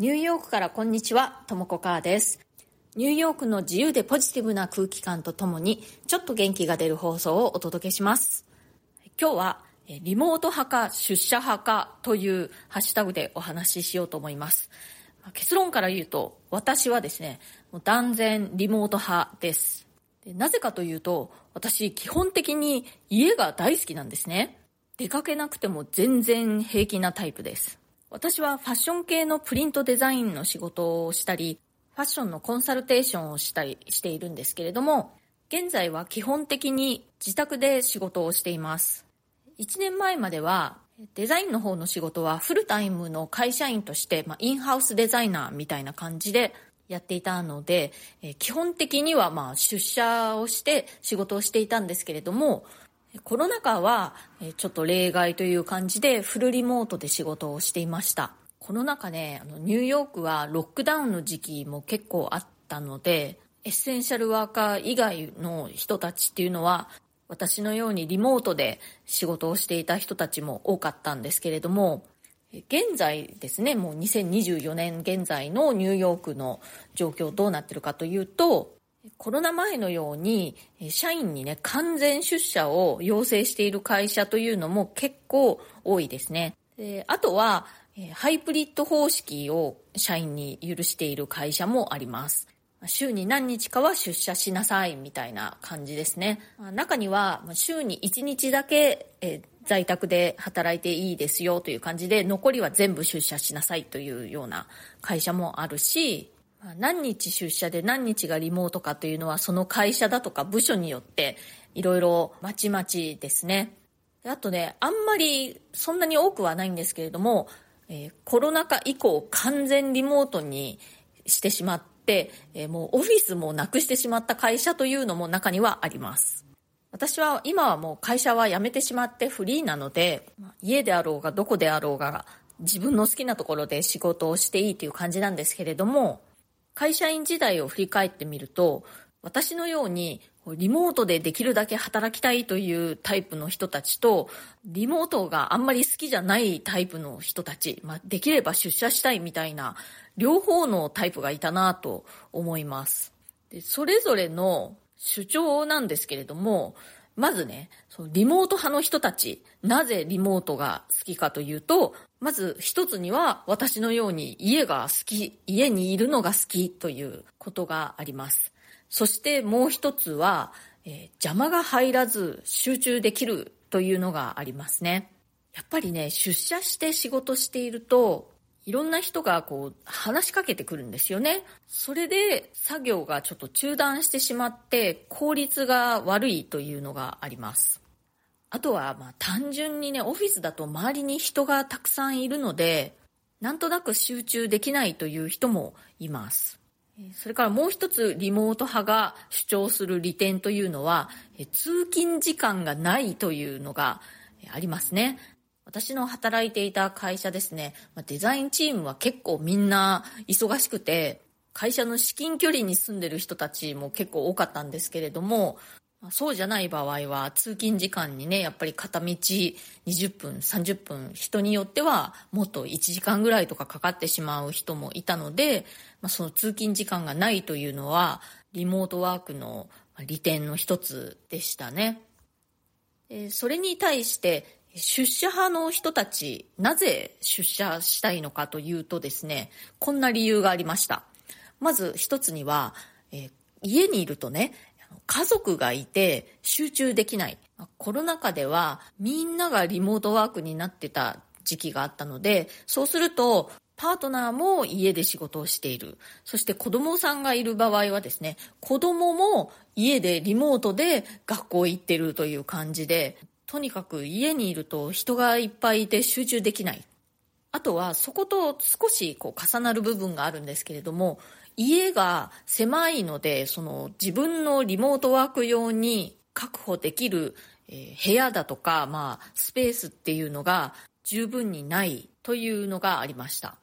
ニューヨークからこんにちは、ともこかーです。ニューヨークの自由でポジティブな空気感とともに、ちょっと元気が出る放送をお届けします。今日は、リモート派か出社派かというハッシュタグでお話ししようと思います。結論から言うと、私はですね、もう断然リモート派です。でなぜかというと、私基本的に家が大好きなんですね。出かけなくても全然平気なタイプです。私はファッション系のプリントデザインの仕事をしたり、ファッションのコンサルテーションをしたりしているんですけれども、現在は基本的に自宅で仕事をしています。1年前まではデザインの方の仕事はフルタイムの会社員として、まあ、インハウスデザイナーみたいな感じでやっていたので、え基本的にはまあ出社をして仕事をしていたんですけれども、コロナ禍はちょっと例外という感じでフルリモートで仕事をしていました。この中ね、あのニューヨークはロックダウンの時期も結構あったので、エッセンシャルワーカー以外の人たちっていうのは、私のようにリモートで仕事をしていた人たちも多かったんですけれども、現在ですね、もう2024年現在のニューヨークの状況どうなってるかというと、コロナ前のように、社員にね、完全出社を要請している会社というのも結構多いですね。であとは、ハイブリッド方式を社員に許している会社もあります。週に何日かは出社しなさいみたいな感じですね。中には週に1日だけ在宅で働いていいですよという感じで残りは全部出社しなさいというような会社もあるし、何日出社で何日がリモートかというのはその会社だとか部署によっていろいろまちまちですね。あとね、あんまりそんなに多くはないんですけれども、えー、コロナ禍以降完全リモートにしてしまって、えー、もうオフィスもなくしてしまった会社というのも中にはあります。私は今はもう会社は辞めてしまってフリーなので、家であろうがどこであろうが自分の好きなところで仕事をしていいという感じなんですけれども、会社員時代を振り返ってみると、私のようにリモートでできるだけ働きたいというタイプの人たちと、リモートがあんまり好きじゃないタイプの人たち、まあ、できれば出社したいみたいな、両方のタイプがいたなと思います。でそれぞれの主張なんですけれども、まずね、そのリモート派の人たち、なぜリモートが好きかというと、まず一つには私のように家が好き、家にいるのが好きということがあります。そしてもう一つは、えー、邪魔が入らず集中できるというのがありますね。やっぱりね、出社して仕事していると、いろんな人がこう話しかけてくるんですよね。それで作業がちょっと中断してしまって効率が悪いというのがあります。あとはまあ単純にね、オフィスだと周りに人がたくさんいるので、なんとなく集中できないという人もいます。それからもう一つリモート派が主張する利点というのは、通勤時間がないというのがありますね。私の働いていた会社ですね、デザインチームは結構みんな忙しくて、会社の至近距離に住んでる人たちも結構多かったんですけれども、そうじゃない場合は通勤時間にね、やっぱり片道20分、30分、人によってはもっと1時間ぐらいとかかかってしまう人もいたので、まあ、その通勤時間がないというのは、リモートワークの利点の一つでしたね。それに対して出社派の人たち、なぜ出社したいのかというとですね、こんな理由がありました。まず一つには、え、家にいるとね、家族がいて集中できない。コロナ禍ではみんながリモートワークになってた時期があったので、そうするとパートナーも家で仕事をしている。そして子供さんがいる場合はですね、子供も家でリモートで学校行ってるという感じで、とにかく家にいると人がいっぱいいて集中できない。あとはそこと少しこう重なる部分があるんですけれども、家が狭いので、その自分のリモートワーク用に確保できる、え部屋だとか、まあ、スペースっていうのが十分にないというのがありました。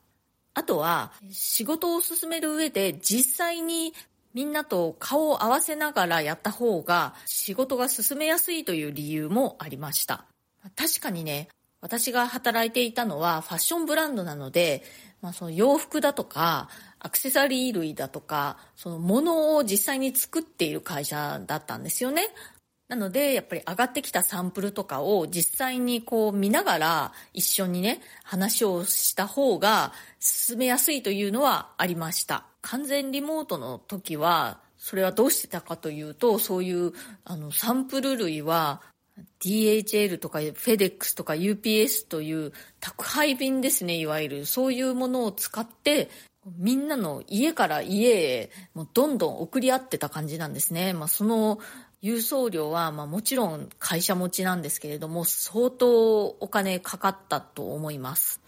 あとは、仕事を進める上で実際にみんなと顔を合わせながらやった方が仕事が進めやすいという理由もありました。確かにね、私が働いていたのはファッションブランドなので、まあ、その洋服だとかアクセサリー類だとかそのものを実際に作っている会社だったんですよね。なので、やっぱり上がってきたサンプルとかを実際にこう見ながら一緒にね、話をした方が進めやすいというのはありました。完全リモートの時は、それはどうしてたかというと、そういうあのサンプル類は DHL とか FedEx とか UPS という宅配便ですね、いわゆる。そういうものを使って、みんなの家から家へもうどんどん送り合ってた感じなんですね。まあ、その郵送料は、まあ、もちろん会社持ちなんですけれども、相当お金かかったと思います。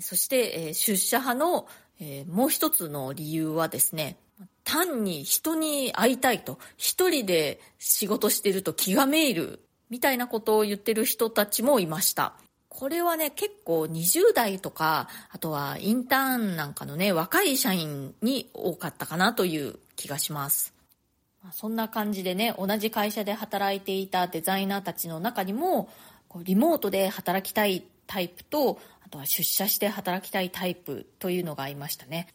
そして、え、出社派の、えー、もう一つの理由はですね、単に人に会いたいと、一人で仕事してると気がめいる、みたいなことを言ってる人たちもいました。これはね、結構20代とか、あとはインターンなんかのね、若い社員に多かったかなという気がします。そんな感じでね、同じ会社で働いていたデザイナーたちの中にも、リモートで働きたいタイプと、あとは出社して働きたいタイプというのがいましたね。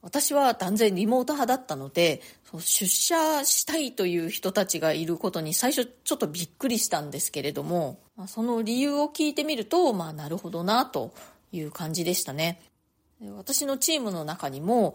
私は断然リモート派だったので、出社したいという人たちがいることに最初ちょっとびっくりしたんですけれども、その理由を聞いてみると、まあなるほどなという感じでしたね。私のチームの中にも、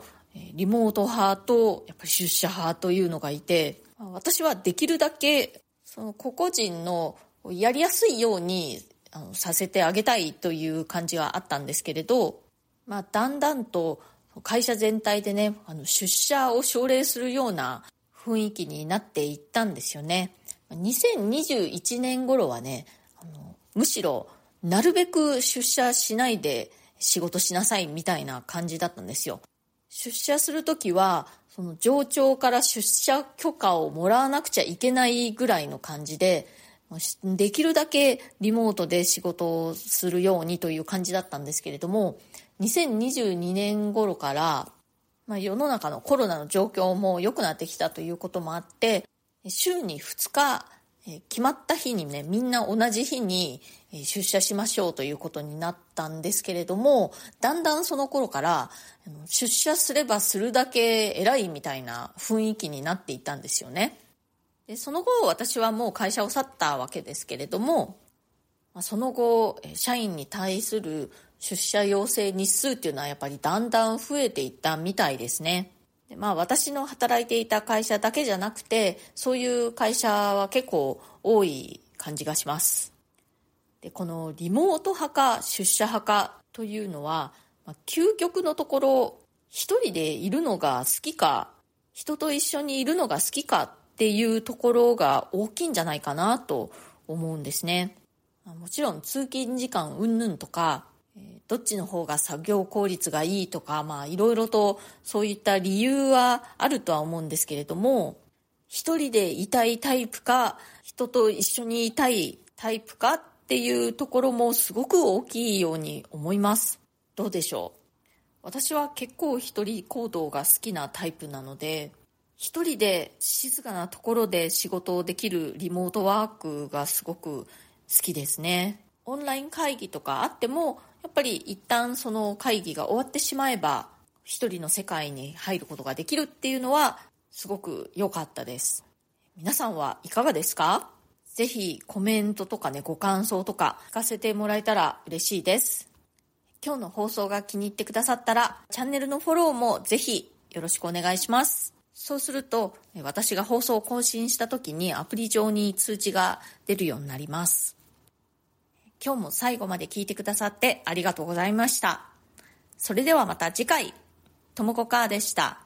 リモート派とやっぱり出社派というのがいて私はできるだけその個々人のやりやすいようにあのさせてあげたいという感じがあったんですけれど、まあ、だんだんと会社全体でねあの出社を奨励するような雰囲気になっていったんですよね。2021年頃はねあのむしろなるべく出社しないで仕事しなさいみたいな感じだったんですよ。出社するときは、その上長から出社許可をもらわなくちゃいけないぐらいの感じで、できるだけリモートで仕事をするようにという感じだったんですけれども、2022年頃から、まあ、世の中のコロナの状況も良くなってきたということもあって、週に2日、決まった日にね、みんな同じ日に出社しましょうということになったんですけれども、だんだんその頃から出社すればするだけ偉いみたいな雰囲気になっていたんですよね。でその後私はもう会社を去ったわけですけれども、その後社員に対する出社要請日数っていうのはやっぱりだんだん増えていったみたいですね。でまあ私の働いていた会社だけじゃなくて、そういう会社は結構多い感じがします。でこのリモート派か出社派かというのは、まあ、究極のところ一人でいるのが好きか人と一緒にいるのが好きかっていうところが大きいんじゃないかなと思うんですね。もちろん通勤時間云々とか、どっちの方が作業効率がいいとか、まあいろいろとそういった理由はあるとは思うんですけれども、一人でいたいタイプか、人と一緒にいたいタイプかっていうところもすごく大きいように思います。どうでしょう？私は結構一人行動が好きなタイプなので、一人で静かなところで仕事をできるリモートワークがすごく好きですね。オンライン会議とかあっても、やっぱり一旦その会議が終わってしまえば、一人の世界に入ることができるっていうのは、すごく良かったです。皆さんはいかがですか？ぜひコメントとかね、ご感想とか聞かせてもらえたら嬉しいです。今日の放送が気に入ってくださったら、チャンネルのフォローもぜひよろしくお願いします。そうすると、私が放送を更新した時にアプリ上に通知が出るようになります。今日も最後まで聞いてくださってありがとうございました。それではまた次回、ともこかーでした。